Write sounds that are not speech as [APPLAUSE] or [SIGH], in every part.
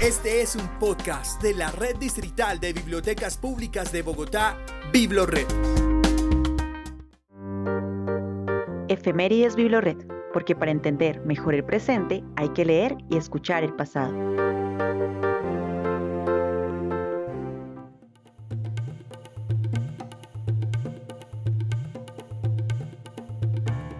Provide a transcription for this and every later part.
Este es un podcast de la Red Distrital de Bibliotecas Públicas de Bogotá, Biblored. Efemérides Biblored, porque para entender mejor el presente hay que leer y escuchar el pasado.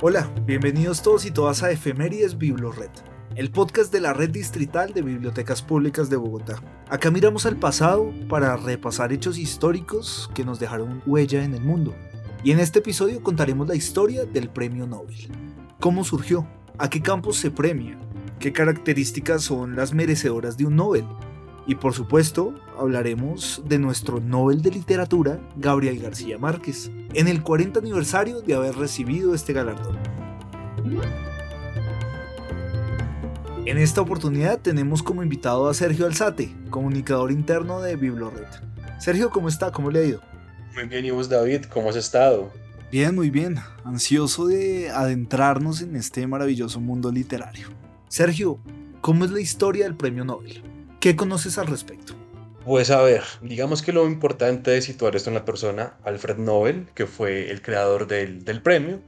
Hola, bienvenidos todos y todas a Efemérides Biblored, el podcast de la Red Distrital de Bibliotecas Públicas de Bogotá. Acá miramos al pasado para repasar hechos históricos que nos dejaron huella en el mundo. Y en este episodio contaremos la historia del Premio Nobel. ¿Cómo surgió? ¿A qué campos se premia? ¿Qué características son las merecedoras de un Nobel? Y por supuesto, hablaremos de nuestro Nobel de Literatura, Gabriel García Márquez, en el 40 aniversario de haber recibido este galardón. En esta oportunidad tenemos como invitado a Sergio Alzate, comunicador interno de Biblored. Sergio, ¿cómo está? ¿Cómo le ha ido? Muy bien, ¿y vos David? ¿Cómo has estado? Bien, muy bien. Ansioso de adentrarnos en este maravilloso mundo literario. Sergio, ¿cómo es la historia del Premio Nobel? ¿Qué conoces al respecto? Pues a ver, digamos que lo importante es situar esto en la persona Alfred Nobel, que fue el creador del, del premio,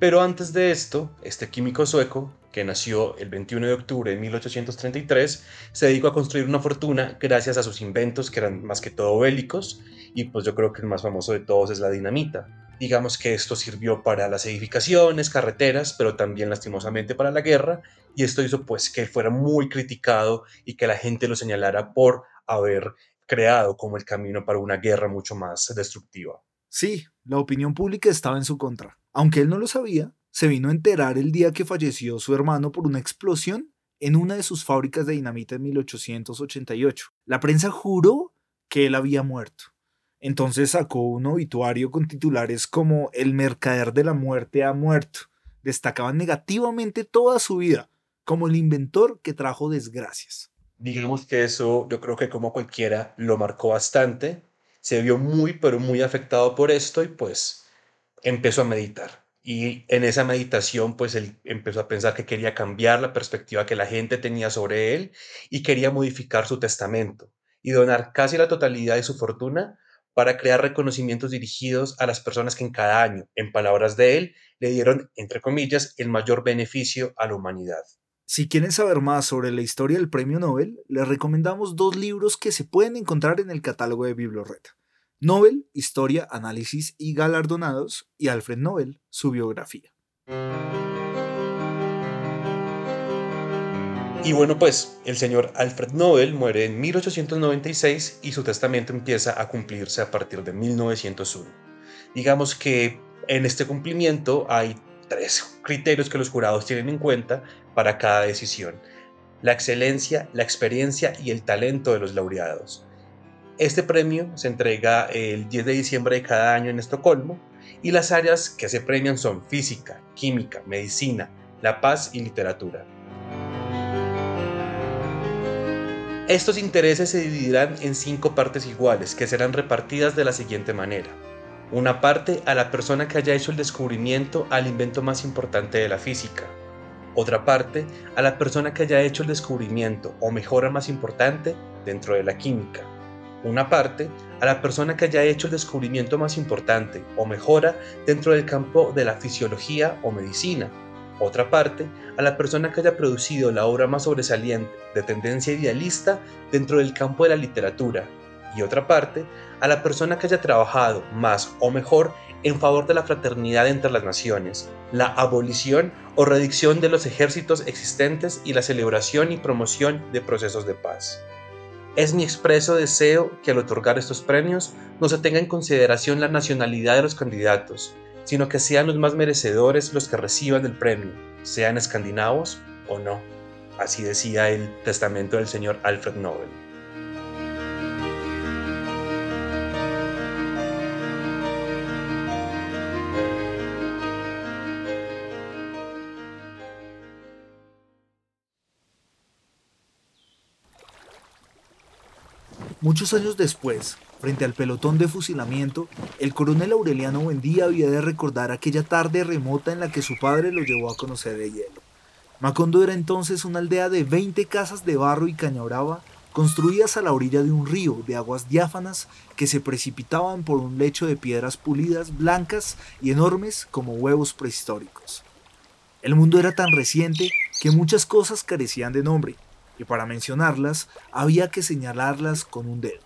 pero antes de esto, este químico sueco, que nació el 21 de octubre de 1833, se dedicó a construir una fortuna gracias a sus inventos que eran más que todo bélicos, y pues yo creo que el más famoso de todos es la dinamita. Digamos que esto sirvió para las edificaciones, carreteras, pero también lastimosamente para la guerra, y esto hizo pues que fuera muy criticado y que la gente lo señalara por haber creado como el camino para una guerra mucho más destructiva. Sí, la opinión pública estaba en su contra. Aunque él no lo sabía, se vino a enterar el día que falleció su hermano por una explosión en una de sus fábricas de dinamita en 1888. La prensa juró que él había muerto. Entonces sacó un obituario con titulares como El mercader de la muerte ha muerto. Destacaban negativamente toda su vida, como el inventor que trajo desgracias. Digamos que eso yo creo que como cualquiera lo marcó bastante, se vio muy pero muy afectado por esto y pues empezó a meditar. Y en esa meditación pues él empezó a pensar que quería cambiar la perspectiva que la gente tenía sobre él y quería modificar su testamento y donar casi la totalidad de su fortuna para crear reconocimientos dirigidos a las personas que en cada año, en palabras de él, le dieron, entre comillas, el mayor beneficio a la humanidad. Si quieren saber más sobre la historia del Premio Nobel, les recomendamos dos libros que se pueden encontrar en el catálogo de Biblored. Nobel, Historia, Análisis y Galardonados, y Alfred Nobel, su biografía. Y bueno, pues el señor Alfred Nobel muere en 1896 y su testamento empieza a cumplirse a partir de 1901. Digamos que en este cumplimiento hay tres criterios que los jurados tienen en cuenta para cada decisión. La excelencia, la experiencia y el talento de los laureados. Este premio se entrega el 10 de diciembre de cada año en Estocolmo y las áreas que se premian son física, química, medicina, la paz y literatura. Estos intereses se dividirán en cinco partes iguales que serán repartidas de la siguiente manera. Una parte a la persona que haya hecho el descubrimiento al invento más importante de la física. Otra parte a la persona que haya hecho el descubrimiento o mejora más importante dentro de la química. Una parte a la persona que haya hecho el descubrimiento más importante o mejora dentro del campo de la fisiología o medicina otra parte, a la persona que haya producido la obra más sobresaliente de tendencia idealista dentro del campo de la literatura, y otra parte, a la persona que haya trabajado más o mejor en favor de la fraternidad entre las naciones, la abolición o redicción de los ejércitos existentes y la celebración y promoción de procesos de paz. Es mi expreso deseo que al otorgar estos premios no se tenga en consideración la nacionalidad de los candidatos, sino que sean los más merecedores los que reciban el premio, sean escandinavos o no. Así decía el testamento del señor Alfred Nobel. Muchos años después, frente al pelotón de fusilamiento, el coronel Aureliano Buendía había de recordar aquella tarde remota en la que su padre lo llevó a conocer el hielo. Macondo era entonces una aldea de 20 casas de barro y caña brava construidas a la orilla de un río de aguas diáfanas que se precipitaban por un lecho de piedras pulidas, blancas y enormes como huevos prehistóricos. El mundo era tan reciente que muchas cosas carecían de nombre, y para mencionarlas había que señalarlas con un dedo.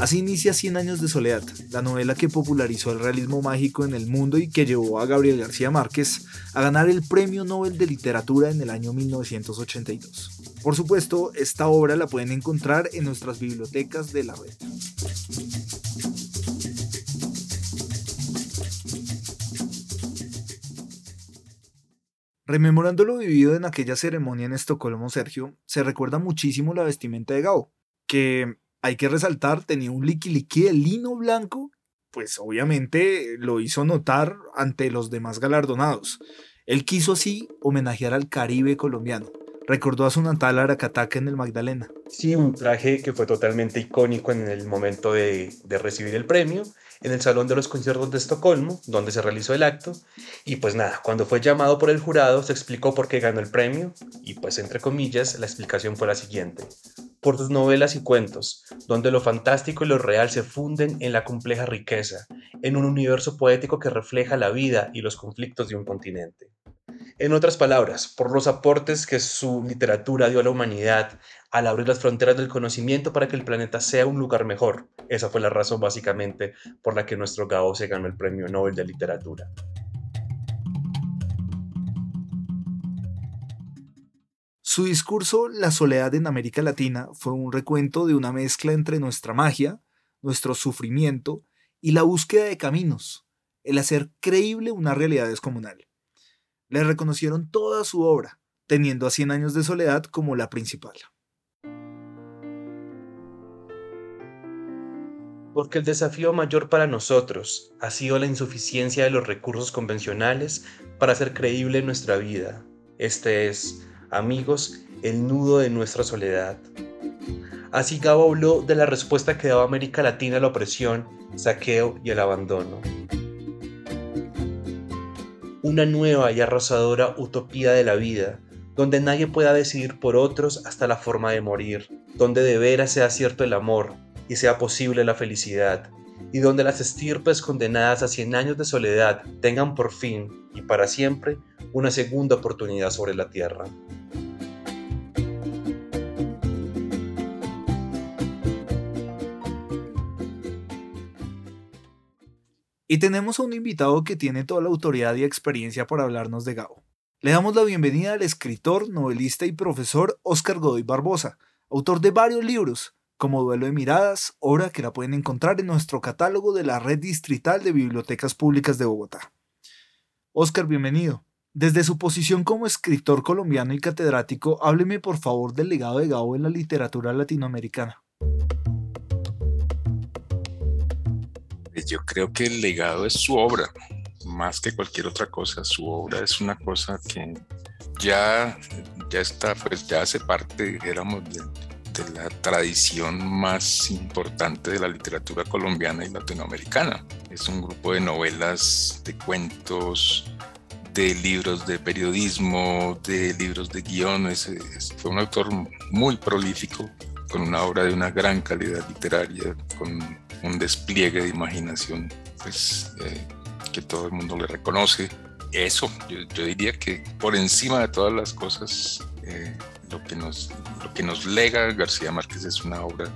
Así inicia Cien años de soledad, la novela que popularizó el realismo mágico en el mundo y que llevó a Gabriel García Márquez a ganar el Premio Nobel de Literatura en el año 1982. Por supuesto, esta obra la pueden encontrar en nuestras bibliotecas de la red. Rememorando lo vivido en aquella ceremonia en Estocolmo, Sergio, se recuerda muchísimo la vestimenta de Gao, que hay que resaltar, tenía un liqui de lino blanco, pues obviamente lo hizo notar ante los demás galardonados. Él quiso así homenajear al Caribe colombiano. Recordó a su natal Aracataca en el Magdalena. Sí, un traje que fue totalmente icónico en el momento de, de recibir el premio en el Salón de los Conciertos de Estocolmo, donde se realizó el acto. Y pues nada, cuando fue llamado por el jurado se explicó por qué ganó el premio y pues entre comillas la explicación fue la siguiente. Por sus novelas y cuentos, donde lo fantástico y lo real se funden en la compleja riqueza, en un universo poético que refleja la vida y los conflictos de un continente. En otras palabras, por los aportes que su literatura dio a la humanidad al abrir las fronteras del conocimiento para que el planeta sea un lugar mejor. Esa fue la razón básicamente por la que nuestro Gao se ganó el Premio Nobel de Literatura. Su discurso La soledad en América Latina fue un recuento de una mezcla entre nuestra magia, nuestro sufrimiento y la búsqueda de caminos, el hacer creíble una realidad descomunal. Le reconocieron toda su obra, teniendo a Cien años de soledad como la principal. Porque el desafío mayor para nosotros ha sido la insuficiencia de los recursos convencionales para hacer creíble nuestra vida. Este es, amigos, el nudo de nuestra soledad. Así Gabo habló de la respuesta que daba América Latina a la opresión, saqueo y el abandono una nueva y arrasadora utopía de la vida, donde nadie pueda decidir por otros hasta la forma de morir, donde de veras sea cierto el amor y sea posible la felicidad, y donde las estirpes condenadas a cien años de soledad tengan por fin y para siempre una segunda oportunidad sobre la tierra. Y tenemos a un invitado que tiene toda la autoridad y experiencia para hablarnos de Gao. Le damos la bienvenida al escritor, novelista y profesor Óscar Godoy Barbosa, autor de varios libros, como Duelo de Miradas, obra que la pueden encontrar en nuestro catálogo de la Red Distrital de Bibliotecas Públicas de Bogotá. Óscar, bienvenido. Desde su posición como escritor colombiano y catedrático, hábleme por favor del legado de Gao en la literatura latinoamericana. Yo creo que el legado es su obra, más que cualquier otra cosa. Su obra es una cosa que ya, ya está, pues ya hace parte, digamos, de, de la tradición más importante de la literatura colombiana y latinoamericana. Es un grupo de novelas, de cuentos, de libros de periodismo, de libros de guiones. Fue un autor muy prolífico, con una obra de una gran calidad literaria, con un despliegue de imaginación pues, eh, que todo el mundo le reconoce. Eso, yo, diría que por encima de todas las cosas, eh, lo, que nos, lo que nos lega García Márquez es una obra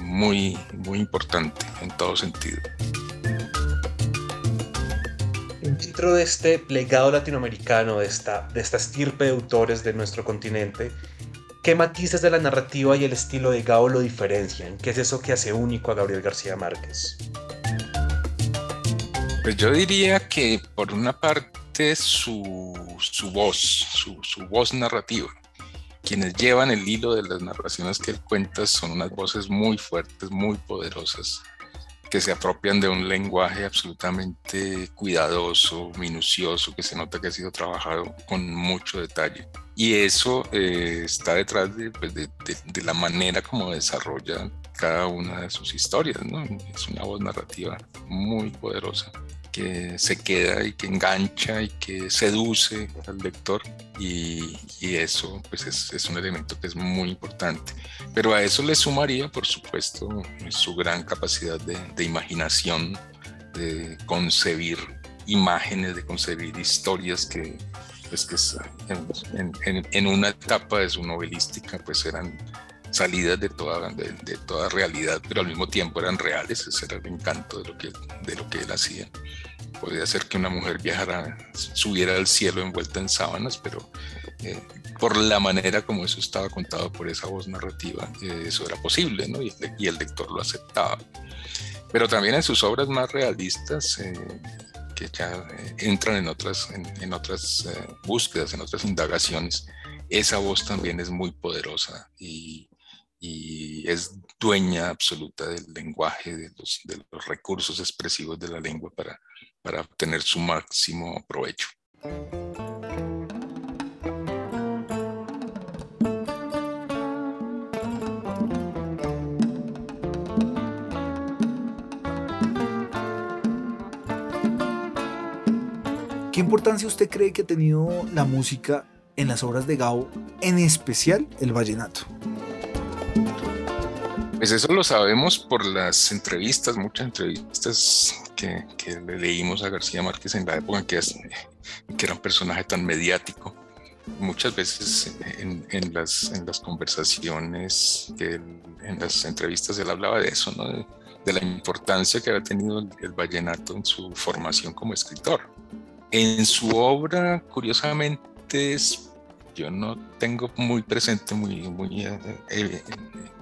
muy, muy importante en todo sentido. Dentro de este legado latinoamericano, de esta, de esta estirpe de autores de nuestro continente, ¿Qué matices de la narrativa y el estilo de Gao lo diferencian? ¿Qué es eso que hace único a Gabriel García Márquez? Pues yo diría que por una parte su, su voz, su, su, voz narrativa. Quienes llevan el hilo de las narraciones que él cuenta son unas voces muy fuertes, muy poderosas, que se apropian de un lenguaje absolutamente cuidadoso, minucioso, que se nota que ha sido trabajado con mucho detalle. Y eso eh, está detrás pues, de, de, la manera como desarrolla cada una de sus historias, ¿no? Es una voz narrativa muy poderosa. Que se queda y que engancha y que seduce al lector y, eso pues es, un elemento que es muy importante. Pero a eso le sumaría, por supuesto, su gran capacidad de, imaginación, de concebir imágenes, de concebir historias que, pues, que en, en, una etapa de su novelística pues eran salidas de toda, de, toda realidad, pero al mismo tiempo eran reales, ese era el encanto de lo que, de lo que él hacía. Podía ser que una mujer viajara, subiera al cielo envuelta en sábanas, pero eh, por la manera como eso estaba contado por esa voz narrativa, eh, eso era posible, ¿no? Y, el lector lo aceptaba. Pero también en sus obras más realistas, eh, que ya entran en otras, en otras búsquedas, en otras indagaciones, esa voz también es muy poderosa y, y es dueña absoluta del lenguaje, de los, recursos expresivos de la lengua para, para obtener su máximo provecho. ¿Qué importancia usted cree que ha tenido la música en las obras de Gao, en especial el vallenato? Pues eso lo sabemos por las entrevistas, muchas entrevistas que, le leímos a García Márquez en la época en que, que era un personaje tan mediático. Muchas veces en, las, en las conversaciones, en las entrevistas, él hablaba de eso, ¿no? de, la importancia que había tenido el, vallenato en su formación como escritor. En su obra, curiosamente, yo no tengo muy presente, muy, muy, eh, eh,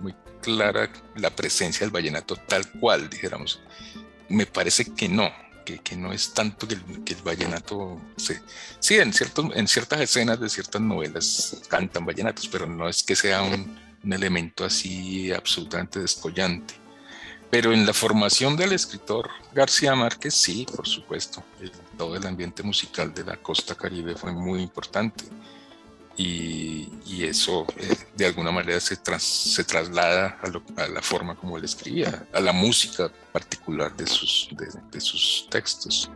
muy clara la presencia del vallenato tal cual, dijéramos. Me parece que no, que, que no es tanto que el, que el vallenato... Se, sí, en, ciertos, en ciertas escenas de ciertas novelas cantan vallenatos, pero no es que sea un, un elemento así absolutamente descollante. Pero en la formación del escritor García Márquez, sí, por supuesto. todo el ambiente musical de la costa caribe fue muy importante y, eso eh, de alguna manera se, se traslada a, la forma como él escribía, a la música particular de sus, de, sus textos.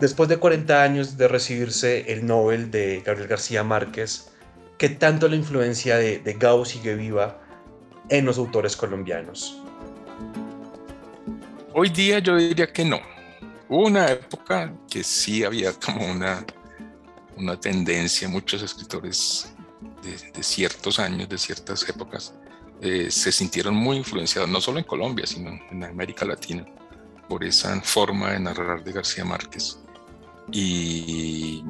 Después de 40 años de recibirse el Nobel de Gabriel García Márquez, ¿qué tanto la influencia de, de Gao sigue viva en los autores colombianos? Hoy día yo diría que no. Hubo una época que sí había como una una tendencia, muchos escritores de, ciertos años, de ciertas épocas, eh, se sintieron muy influenciados, no solo en Colombia, sino en América Latina, por esa forma de narrar de García Márquez. Y,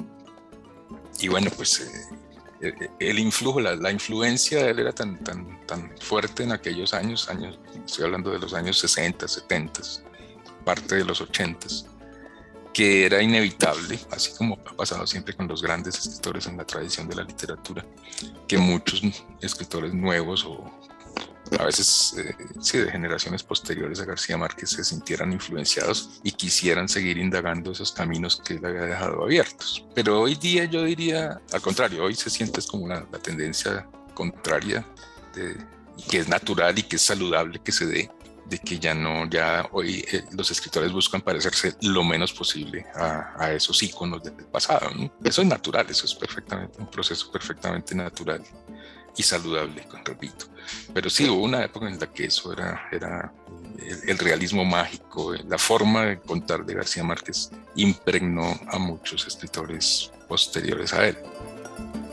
y bueno, pues eh, eh, el influjo, la, influencia de él era tan, tan, tan fuerte en aquellos años, años, estoy hablando de los años 60, 70, parte de los 80 que era inevitable, así como ha pasado siempre con los grandes escritores en la tradición de la literatura, que muchos escritores nuevos o a veces eh, sí, de generaciones posteriores a García Márquez se sintieran influenciados y quisieran seguir indagando esos caminos que él había dejado abiertos. Pero hoy día yo diría, al contrario, hoy se siente como una, la tendencia contraria de, que es natural y que es saludable que se dé de que ya no, ya hoy eh, los escritores buscan parecerse lo menos posible a, esos iconos del pasado. Eso es natural, eso es perfectamente un proceso perfectamente natural y saludable, repito. Pero sí hubo una época en la que eso era, era el, realismo mágico, la forma de contar de García Márquez impregnó a muchos escritores posteriores a él.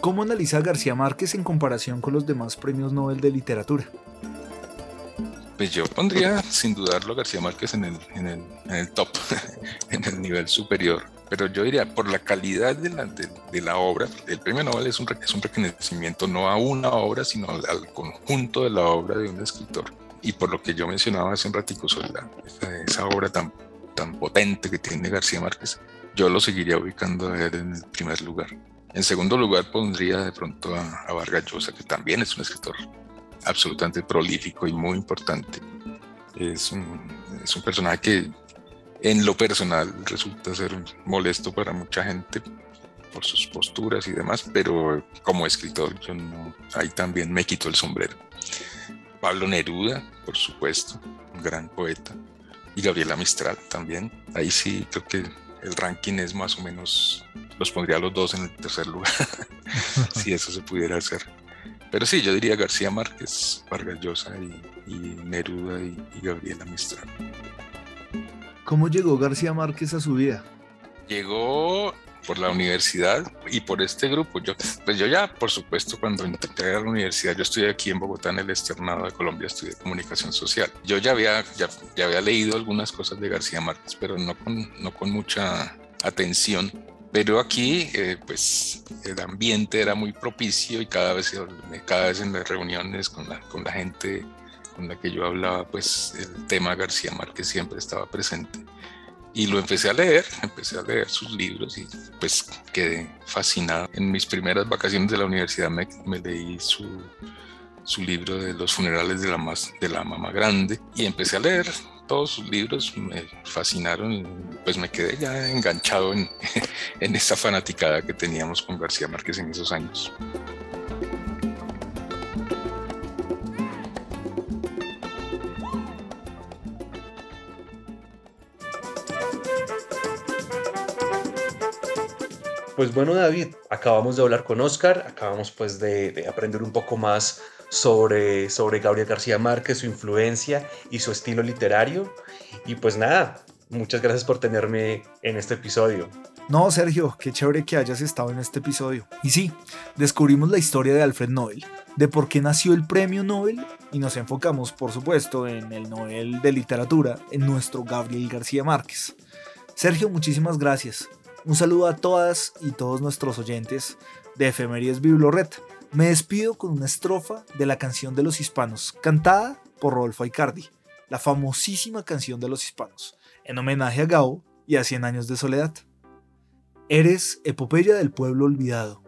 ¿Cómo analiza García Márquez en comparación con los demás premios Nobel de literatura? Pues yo pondría sin dudarlo García Márquez en el, en el, en el top, [LAUGHS] en el nivel superior. Pero yo diría, por la calidad de la, de, la obra, el premio Nobel es un, es un reconocimiento no a una obra, sino al, conjunto de la obra de un escritor. Y por lo que yo mencionaba hace un ratico sobre esa, obra tan, tan potente que tiene García Márquez, yo lo seguiría ubicando a él en el primer lugar. En segundo lugar pondría de pronto a, a Vargas Llosa, que también es un escritor absolutamente prolífico y muy importante. Es un, es un personaje que en lo personal resulta ser molesto para mucha gente por sus posturas y demás, pero como escritor yo no, ahí también me quito el sombrero. Pablo Neruda, por supuesto, un gran poeta, y Gabriela Mistral también. Ahí sí creo que el ranking es más o menos, los pondría los dos en el tercer lugar, [LAUGHS] si eso se pudiera hacer. Pero sí, yo diría García Márquez, Vargas Llosa y, Neruda y, y Gabriela Mistral. ¿Cómo llegó García Márquez a su vida? Llegó por la universidad y por este grupo. Yo, pues yo ya, por supuesto, cuando entré a la universidad, yo estudié aquí en Bogotá, en el externado de Colombia, estudié comunicación social. Yo ya había, ya, ya había leído algunas cosas de García Márquez, pero no con, no con mucha atención. Pero aquí, eh, pues, el ambiente era muy propicio y cada vez, cada vez en las reuniones con la, con la gente con la que yo hablaba, pues el tema García Márquez siempre estaba presente. Y lo empecé a leer, empecé a leer sus libros y pues quedé fascinado. En mis primeras vacaciones de la universidad me, leí su, su, libro de los funerales de la, más, de la mamá grande y empecé a leer todos sus libros, me fascinaron pues me quedé ya enganchado en, [LAUGHS] en esa fanaticada que teníamos con García Márquez en esos años. Pues bueno, David, acabamos de hablar con Oscar, acabamos pues de, aprender un poco más sobre, sobre Gabriel García Márquez, su influencia y su estilo literario. Y pues nada, muchas gracias por tenerme en este episodio. No, Sergio, qué chévere que hayas estado en este episodio. Y sí, descubrimos la historia de Alfred Nobel, de por qué nació el premio Nobel y nos enfocamos, por supuesto, en el Nobel de Literatura, en nuestro Gabriel García Márquez. Sergio, muchísimas gracias. Un saludo a todas y todos nuestros oyentes de Efemeries Bibloret. Me despido con una estrofa de la canción de los hispanos, cantada por Rodolfo Aicardi, la famosísima canción de los hispanos, en homenaje a Gao y a Cien años de soledad. Eres epopeya del pueblo olvidado,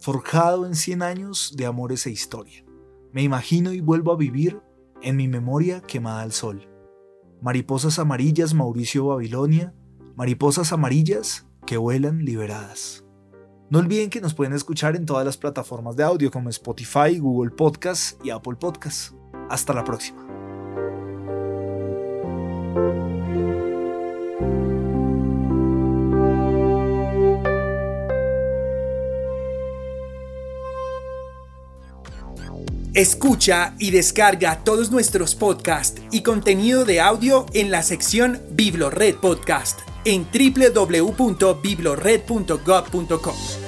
forjado en cien años de amores e historia. Me imagino y vuelvo a vivir en mi memoria quemada al sol. Mariposas amarillas, Mauricio Babilonia, mariposas amarillas, que vuelan liberadas. No olviden que nos pueden escuchar en todas las plataformas de audio como Spotify, Google Podcast y Apple Podcast. Hasta la próxima. Escucha y descarga todos nuestros podcasts y contenido de audio en la sección Biblored Podcast en www.biblored.gov.com.